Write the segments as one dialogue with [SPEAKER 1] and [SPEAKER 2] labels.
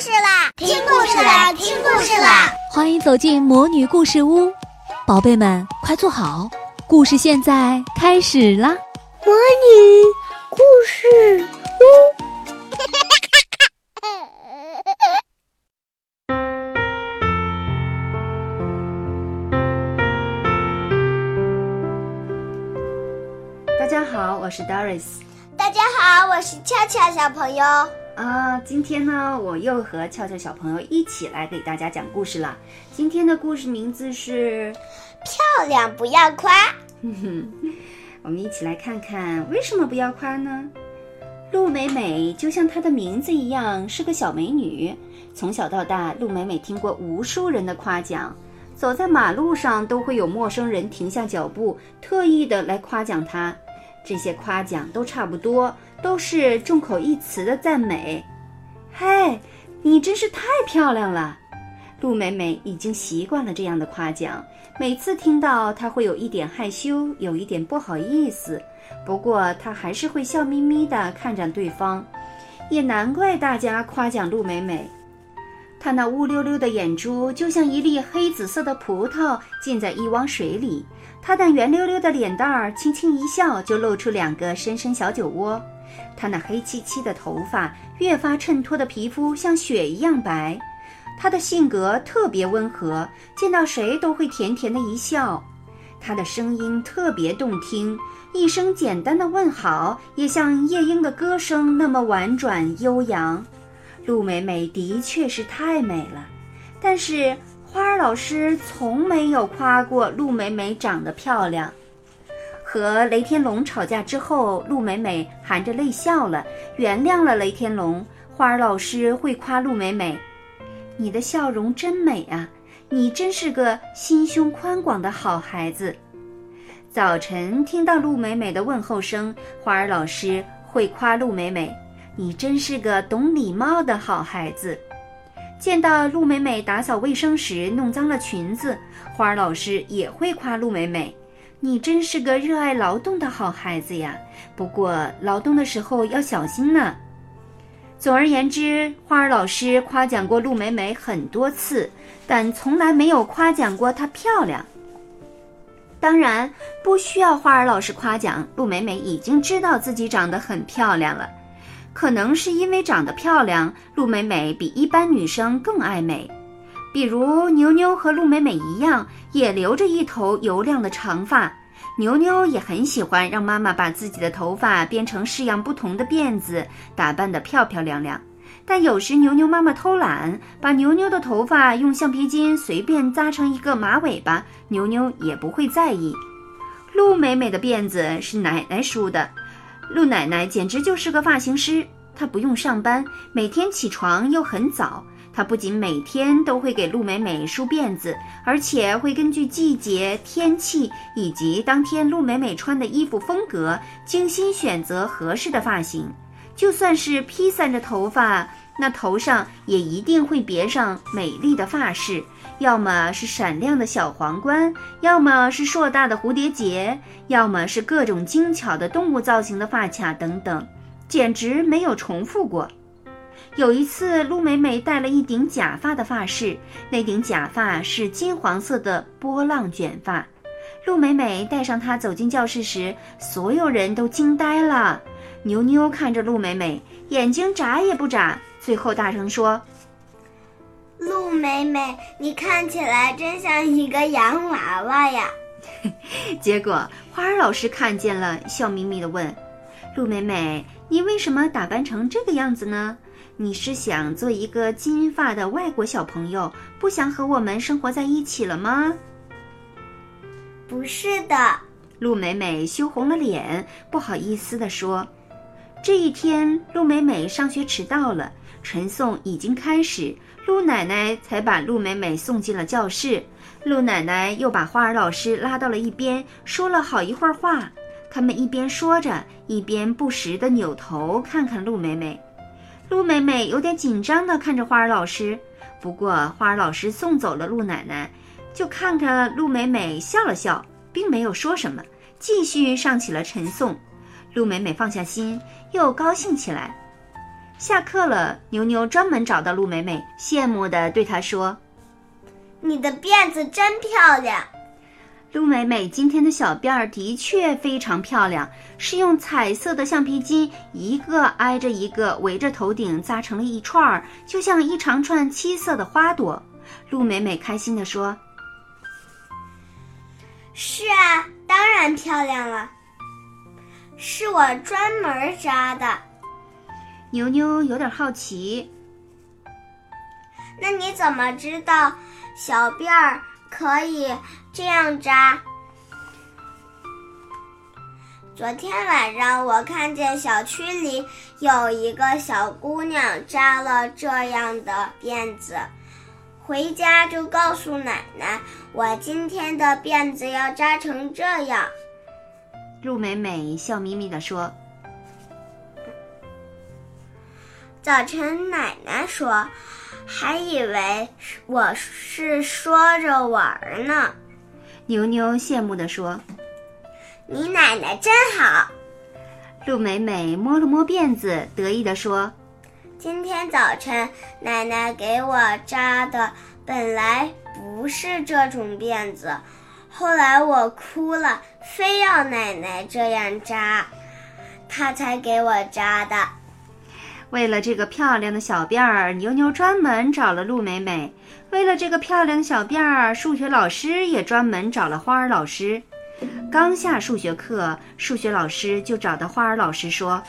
[SPEAKER 1] 事啦！听故事啦！听故事啦！
[SPEAKER 2] 欢迎走进魔女故事屋，宝贝们快坐好，故事现在开始啦！
[SPEAKER 1] 魔女故事屋，
[SPEAKER 3] 大家好，我是 Doris。
[SPEAKER 1] 大家好，我是俏俏小朋友。
[SPEAKER 3] 啊，今天呢，我又和俏俏小朋友一起来给大家讲故事了。今天的故事名字是
[SPEAKER 1] 漂亮不要夸。
[SPEAKER 3] 我们一起来看看为什么不要夸呢？陆美美就像她的名字一样，是个小美女。从小到大，陆美美听过无数人的夸奖，走在马路上都会有陌生人停下脚步，特意的来夸奖她。这些夸奖都差不多，都是众口一词的赞美。嘿，你真是太漂亮了！陆美美已经习惯了这样的夸奖，每次听到，她会有一点害羞，有一点不好意思。不过她还是会笑眯眯地看着对方。也难怪大家夸奖陆美美，他那乌溜溜的眼珠就像一粒黑紫色的葡萄浸在一汪水里。他那圆溜溜的脸蛋儿，轻轻一笑就露出两个深深小酒窝。他那黑漆漆的头发，越发衬托的皮肤像雪一样白。他的性格特别温和，见到谁都会甜甜的一笑。他的声音特别动听，一声简单的问好，也像夜莺的歌声那么婉转悠扬。陆美美的确是太美了，但是。花儿老师从没有夸过陆美美长得漂亮。和雷天龙吵架之后，陆美美含着泪笑了，原谅了雷天龙。花儿老师会夸陆美美：“你的笑容真美啊，你真是个心胸宽广的好孩子。”早晨听到陆美美的问候声，花儿老师会夸陆美美：“你真是个懂礼貌的好孩子。”见到陆美美打扫卫生时弄脏了裙子，花儿老师也会夸陆美美：“你真是个热爱劳动的好孩子呀！不过劳动的时候要小心呢。”总而言之，花儿老师夸奖过陆美美很多次，但从来没有夸奖过她漂亮。当然，不需要花儿老师夸奖，陆美美已经知道自己长得很漂亮了。可能是因为长得漂亮，陆美美比一般女生更爱美。比如牛牛和陆美美一样，也留着一头油亮的长发。牛牛也很喜欢让妈妈把自己的头发编成式样不同的辫子，打扮得漂漂亮亮。但有时牛牛妈妈偷懒，把牛牛的头发用橡皮筋随便扎成一个马尾巴，牛牛也不会在意。陆美美的辫子是奶奶梳的。陆奶奶简直就是个发型师，她不用上班，每天起床又很早。她不仅每天都会给陆美美梳辫子，而且会根据季节、天气以及当天陆美美穿的衣服风格，精心选择合适的发型。就算是披散着头发，那头上也一定会别上美丽的发饰。要么是闪亮的小皇冠，要么是硕大的蝴蝶结，要么是各种精巧的动物造型的发卡等等，简直没有重复过。有一次，陆美美戴了一顶假发的发饰，那顶假发是金黄色的波浪卷发。陆美美戴上它走进教室时，所有人都惊呆了。牛牛看着陆美美，眼睛眨也不眨，最后大声说。
[SPEAKER 1] 陆美美，你看起来真像一个洋娃娃呀！
[SPEAKER 3] 结果花儿老师看见了，笑眯眯地问：“陆美美，你为什么打扮成这个样子呢？你是想做一个金发的外国小朋友，不想和我们生活在一起了吗？”“
[SPEAKER 1] 不是的。”
[SPEAKER 3] 陆美美羞红了脸，不好意思地说。这一天，陆美美上学迟到了，晨诵已经开始。陆奶奶才把陆美美送进了教室，陆奶奶又把花儿老师拉到了一边，说了好一会儿话。他们一边说着，一边不时地扭头看看陆美美。陆美美有点紧张地看着花儿老师，不过花儿老师送走了陆奶奶，就看着陆美美笑了笑，并没有说什么，继续上起了晨诵。陆美美放下心，又高兴起来。下课了，牛牛专门找到陆美美，羡慕地对她说：“
[SPEAKER 1] 你的辫子真漂亮。”
[SPEAKER 3] 陆美美今天的小辫儿的确非常漂亮，是用彩色的橡皮筋一个挨着一个围着头顶扎成了一串儿，就像一长串七色的花朵。陆美美开心地说：“
[SPEAKER 1] 是啊，当然漂亮了，是我专门扎的。”
[SPEAKER 3] 牛牛有点好奇：“
[SPEAKER 1] 那你怎么知道小辫儿？”可以这样扎。昨天晚上我看见小区里有一个小姑娘扎了这样的辫子，回家就告诉奶奶，我今天的辫子要扎成这样。
[SPEAKER 3] 陆美美笑眯眯地说：“
[SPEAKER 1] 早晨，奶奶说。”还以为我是说着玩呢，
[SPEAKER 3] 牛牛羡慕地说：“
[SPEAKER 1] 你奶奶真好。”
[SPEAKER 3] 陆美美摸了摸辫子，得意地说：“
[SPEAKER 1] 今天早晨奶奶给我扎的本来不是这种辫子，后来我哭了，非要奶奶这样扎，她才给我扎的。”
[SPEAKER 3] 为了这个漂亮的小辫儿，牛牛专门找了陆美美。为了这个漂亮小辫儿，数学老师也专门找了花儿老师。刚下数学课，数学老师就找到花儿老师说：“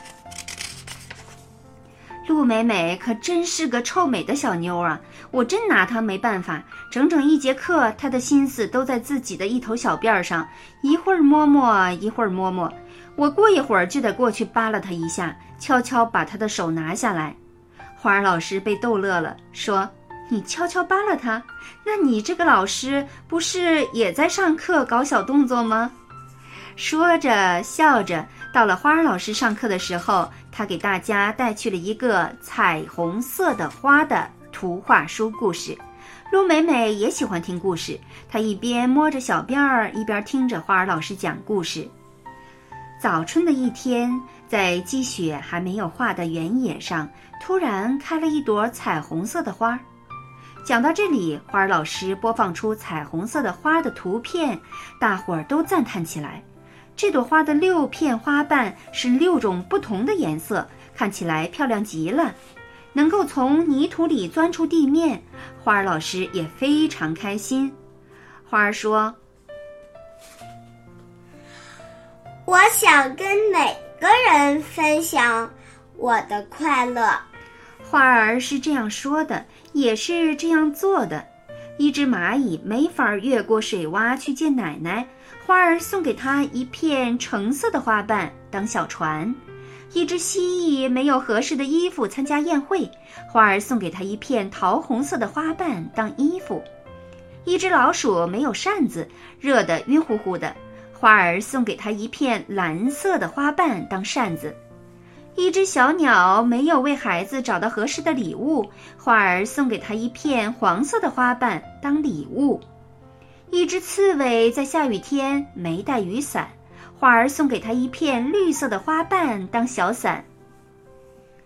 [SPEAKER 3] 陆美美可真是个臭美的小妞啊！我真拿她没办法。整整一节课，她的心思都在自己的一头小辫儿上，一会儿摸摸，一会儿摸摸。我过一会儿就得过去扒拉她一下。”悄悄把他的手拿下来，花儿老师被逗乐了，说：“你悄悄扒拉他，那你这个老师不是也在上课搞小动作吗？”说着笑着，到了花儿老师上课的时候，他给大家带去了一个彩虹色的花的图画书故事。陆美美也喜欢听故事，她一边摸着小辫儿，一边听着花儿老师讲故事。早春的一天。在积雪还没有化的原野上，突然开了一朵彩虹色的花。讲到这里，花儿老师播放出彩虹色的花的图片，大伙儿都赞叹起来。这朵花的六片花瓣是六种不同的颜色，看起来漂亮极了，能够从泥土里钻出地面。花儿老师也非常开心。花儿说：“
[SPEAKER 1] 我想跟每。”个人分享我的快乐。
[SPEAKER 3] 花儿是这样说的，也是这样做的。一只蚂蚁没法越过水洼去见奶奶，花儿送给它一片橙色的花瓣当小船。一只蜥蜴没有合适的衣服参加宴会，花儿送给它一片桃红色的花瓣当衣服。一只老鼠没有扇子，热得晕乎乎的。花儿送给他一片蓝色的花瓣当扇子，一只小鸟没有为孩子找到合适的礼物，花儿送给他一片黄色的花瓣当礼物。一只刺猬在下雨天没带雨伞，花儿送给他一片绿色的花瓣当小伞。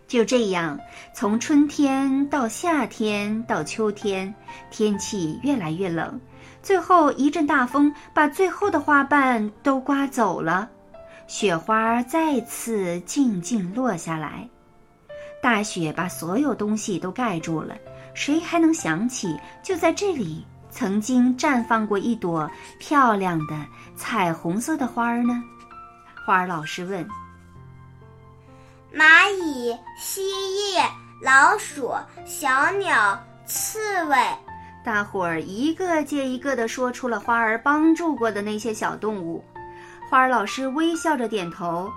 [SPEAKER 3] 就这样，从春天到夏天到秋天，天气越来越冷。最后一阵大风把最后的花瓣都刮走了，雪花再次静静落下来。大雪把所有东西都盖住了，谁还能想起就在这里曾经绽放过一朵漂亮的彩虹色的花儿呢？花儿老师问。
[SPEAKER 1] 蚂蚁、蜥蜴、老鼠、小鸟、刺猬。
[SPEAKER 3] 大伙儿一个接一个地说出了花儿帮助过的那些小动物，花儿老师微笑着点头：“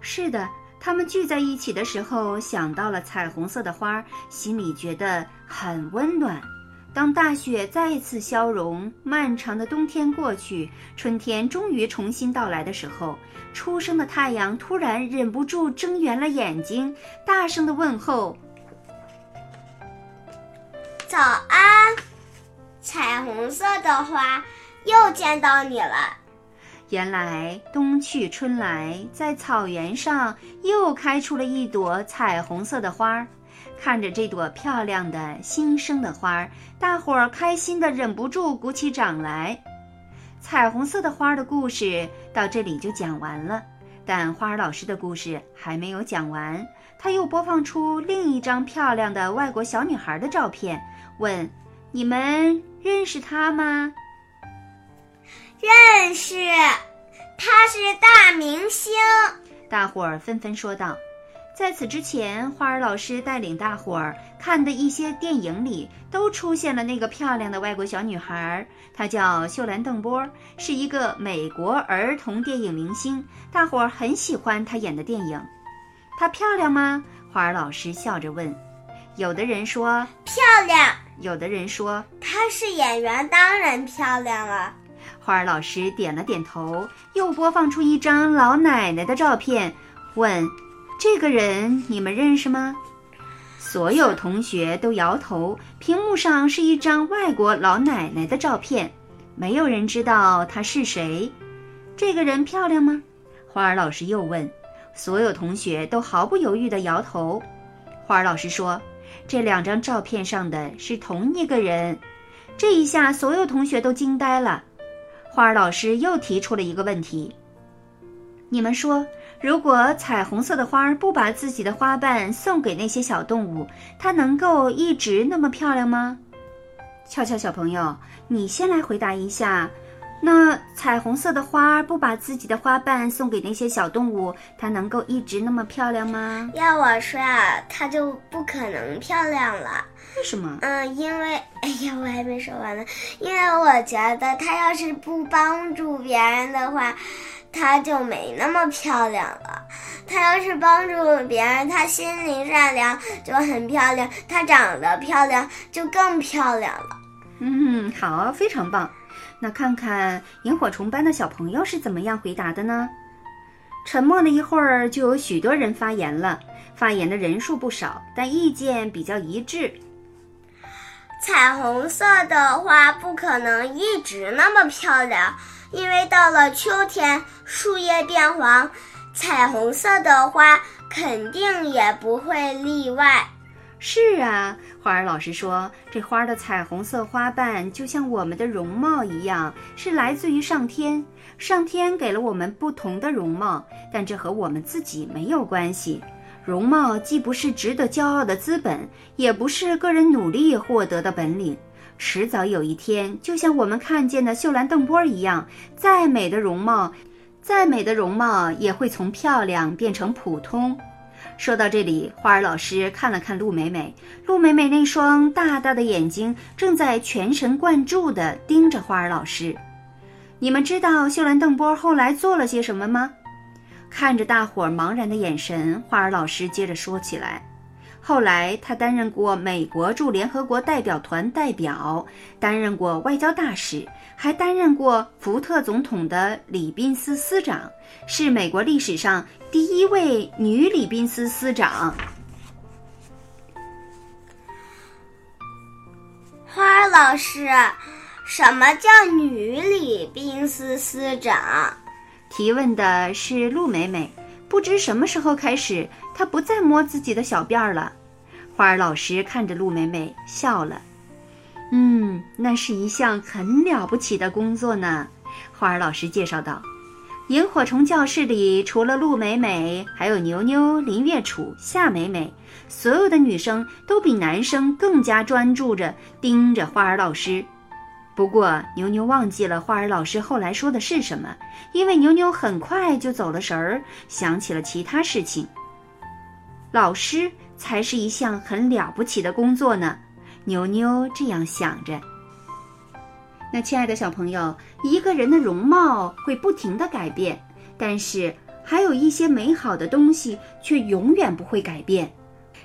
[SPEAKER 3] 是的，他们聚在一起的时候想到了彩虹色的花，心里觉得很温暖。当大雪再次消融，漫长的冬天过去，春天终于重新到来的时候，初升的太阳突然忍不住睁圆了眼睛，大声地问候。”
[SPEAKER 1] 早安，彩虹色的花，又见到你了。
[SPEAKER 3] 原来冬去春来，在草原上又开出了一朵彩虹色的花儿。看着这朵漂亮的新生的花儿，大伙儿开心的忍不住鼓起掌来。彩虹色的花的故事到这里就讲完了，但花儿老师的故事还没有讲完。他又播放出另一张漂亮的外国小女孩的照片，问：“你们认识她吗？”
[SPEAKER 1] 认识，她是大明星。
[SPEAKER 3] 大伙儿纷纷说道。在此之前，花儿老师带领大伙儿看的一些电影里，都出现了那个漂亮的外国小女孩，她叫秀兰·邓波，是一个美国儿童电影明星，大伙儿很喜欢她演的电影。她漂亮吗？花儿老师笑着问。有的人说
[SPEAKER 1] 漂亮，
[SPEAKER 3] 有的人说
[SPEAKER 1] 她是演员，当然漂亮了。
[SPEAKER 3] 花儿老师点了点头，又播放出一张老奶奶的照片，问。这个人你们认识吗？所有同学都摇头。屏幕上是一张外国老奶奶的照片，没有人知道她是谁。这个人漂亮吗？花儿老师又问。所有同学都毫不犹豫地摇头。花儿老师说：“这两张照片上的是同一个人。”这一下，所有同学都惊呆了。花儿老师又提出了一个问题：“你们说？”如果彩虹色的花儿不把自己的花瓣送给那些小动物，它能够一直那么漂亮吗？俏俏小朋友，你先来回答一下。那彩虹色的花儿不把自己的花瓣送给那些小动物，它能够一直那么漂亮吗？
[SPEAKER 1] 要我说啊，它就不可能漂亮了。
[SPEAKER 3] 为什么？
[SPEAKER 1] 嗯，因为哎呀，我还没说完呢。因为我觉得它要是不帮助别人的话。它就没那么漂亮了。它要是帮助别人，它心灵善良就很漂亮。它长得漂亮就更漂亮了。
[SPEAKER 3] 嗯，好，非常棒。那看看萤火虫班的小朋友是怎么样回答的呢？沉默了一会儿，就有许多人发言了。发言的人数不少，但意见比较一致。
[SPEAKER 1] 彩虹色的花不可能一直那么漂亮。因为到了秋天，树叶变黄，彩虹色的花肯定也不会例外。
[SPEAKER 3] 是啊，花儿老师说，这花的彩虹色花瓣就像我们的容貌一样，是来自于上天。上天给了我们不同的容貌，但这和我们自己没有关系。容貌既不是值得骄傲的资本，也不是个人努力获得的本领。迟早有一天，就像我们看见的秀兰·邓波一样，再美的容貌，再美的容貌也会从漂亮变成普通。说到这里，花儿老师看了看陆美美，陆美美那双大大的眼睛正在全神贯注地盯着花儿老师。你们知道秀兰·邓波后来做了些什么吗？看着大伙茫然的眼神，花儿老师接着说起来。后来，他担任过美国驻联合国代表团代表，担任过外交大使，还担任过福特总统的礼宾司司长，是美国历史上第一位女礼宾司司长。
[SPEAKER 1] 花儿老师，什么叫女礼宾司司长？
[SPEAKER 3] 提问的是陆美美。不知什么时候开始，她不再摸自己的小辫儿了。花儿老师看着陆美美笑了，嗯，那是一项很了不起的工作呢。花儿老师介绍道：“萤火虫教室里除了陆美美，还有牛牛、林月楚、夏美美，所有的女生都比男生更加专注着盯着花儿老师。不过牛牛忘记了花儿老师后来说的是什么，因为牛牛很快就走了神儿，想起了其他事情。老师。”才是一项很了不起的工作呢，牛牛这样想着。那亲爱的小朋友，一个人的容貌会不停的改变，但是还有一些美好的东西却永远不会改变。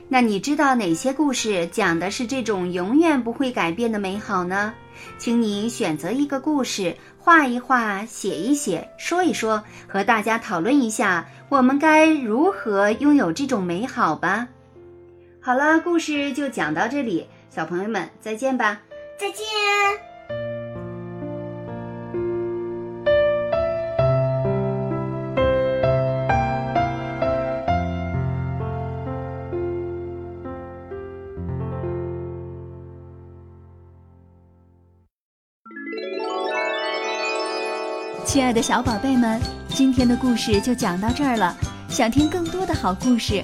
[SPEAKER 3] 那你知道哪些故事讲的是这种永远不会改变的美好呢？请你选择一个故事，画一画，写一写，说一说，和大家讨论一下，我们该如何拥有这种美好吧。好了故事就讲到这里小朋友们再见吧。
[SPEAKER 1] 再见。
[SPEAKER 3] 亲爱的小宝贝们今天的故事就讲到这儿了想听更多的好故事